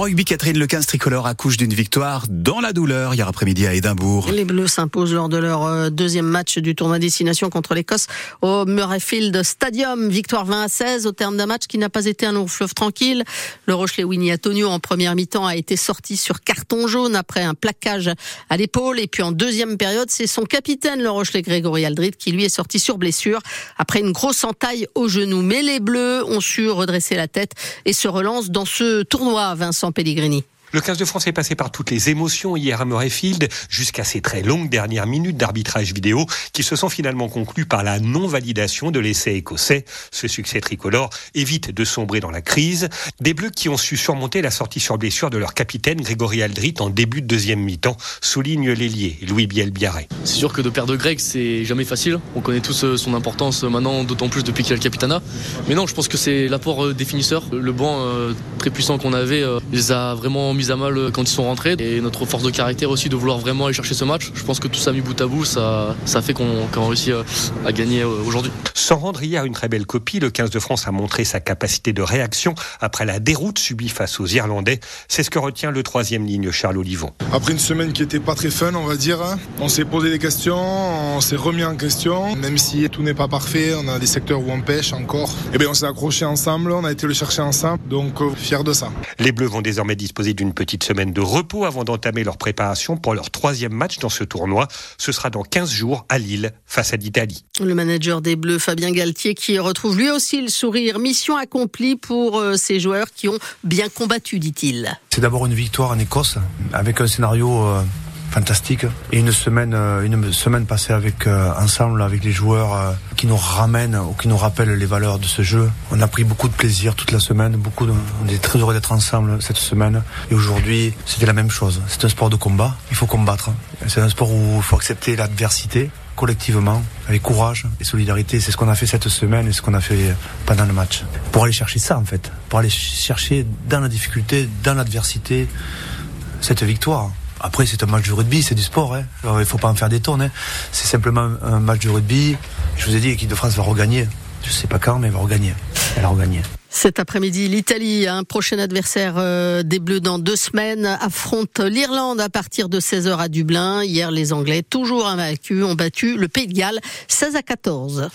En rugby, Catherine Le 15 tricolore accouche d'une victoire dans la douleur hier après-midi à Édimbourg. Les Bleus s'imposent lors de leur euh, deuxième match du tournoi destination contre l'Écosse au Murrayfield Stadium. Victoire 20 à 16 au terme d'un match qui n'a pas été un long fleuve tranquille. Le Rochelet Winnie Antonio en première mi-temps a été sorti sur carton jaune après un plaquage à l'épaule. Et puis en deuxième période, c'est son capitaine, le Rochelet Grégory Aldrit, qui lui est sorti sur blessure après une grosse entaille au genou. Mais les Bleus ont su redresser la tête et se relancent dans ce tournoi, Vincent. Pellegrini. Le 15 de France est passé par toutes les émotions hier à Murrayfield, jusqu'à ces très longues dernières minutes d'arbitrage vidéo qui se sont finalement conclues par la non-validation de l'essai écossais. Ce succès tricolore évite de sombrer dans la crise. Des Bleus qui ont su surmonter la sortie sur blessure de leur capitaine Grégory Aldrit en début de deuxième mi-temps, souligne l'ailier Louis Biel-Biarré. C'est sûr que de perdre Greg, c'est jamais facile. On connaît tous euh, son importance maintenant, d'autant plus depuis qu'il a le capitana. Mais non, je pense que c'est l'apport euh, des finisseurs. Le banc euh, très puissant qu'on avait les a vraiment mis à mal euh, quand ils sont rentrés. Et notre force de caractère aussi de vouloir vraiment aller chercher ce match. Je pense que tout ça mis bout à bout, ça, ça fait qu'on qu réussit euh, à gagner euh, aujourd'hui. Sans rendre hier une très belle copie, le 15 de France a montré sa capacité de réaction après la déroute subie face aux Irlandais. C'est ce que retient le troisième ligne, Charles Olivon. Après une semaine qui était pas très fun, on va dire, hein, on s'est posé des questions, on s'est remis en question. Même si tout n'est pas parfait, on a des secteurs où on pêche encore. Et eh bien on s'est accroché ensemble, on a été le chercher ensemble, donc fier de ça. Les Bleus vont désormais disposer d'une petite semaine de repos avant d'entamer leur préparation pour leur troisième match dans ce tournoi. Ce sera dans 15 jours à Lille face à l'Italie. Le manager des Bleus, Fabien Galtier, qui retrouve lui aussi le sourire. Mission accomplie pour euh, ces joueurs qui ont bien combattu, dit-il. C'est d'abord une victoire en Écosse avec un scénario euh, fantastique et une semaine euh, une semaine passée avec euh, ensemble avec les joueurs euh, qui nous ramènent ou qui nous rappellent les valeurs de ce jeu. On a pris beaucoup de plaisir toute la semaine, beaucoup de, on est très heureux d'être ensemble cette semaine et aujourd'hui, c'était la même chose. C'est un sport de combat, il faut combattre. C'est un sport où il faut accepter l'adversité collectivement, avec courage et solidarité. C'est ce qu'on a fait cette semaine et ce qu'on a fait pendant le match. Pour aller chercher ça, en fait. Pour aller chercher dans la difficulté, dans l'adversité, cette victoire. Après, c'est un match de rugby, c'est du sport. Hein. il ne faut pas en faire des tonnes. Hein. C'est simplement un match de rugby. Je vous ai dit, l'équipe de France va regagner. Je ne sais pas quand, mais elle va regagner. Elle a regagné. Cet après-midi, l'Italie, un prochain adversaire euh, des Bleus dans deux semaines, affronte l'Irlande à partir de 16h à Dublin. Hier, les Anglais, toujours invaincus, ont battu le Pays de Galles 16 à 14.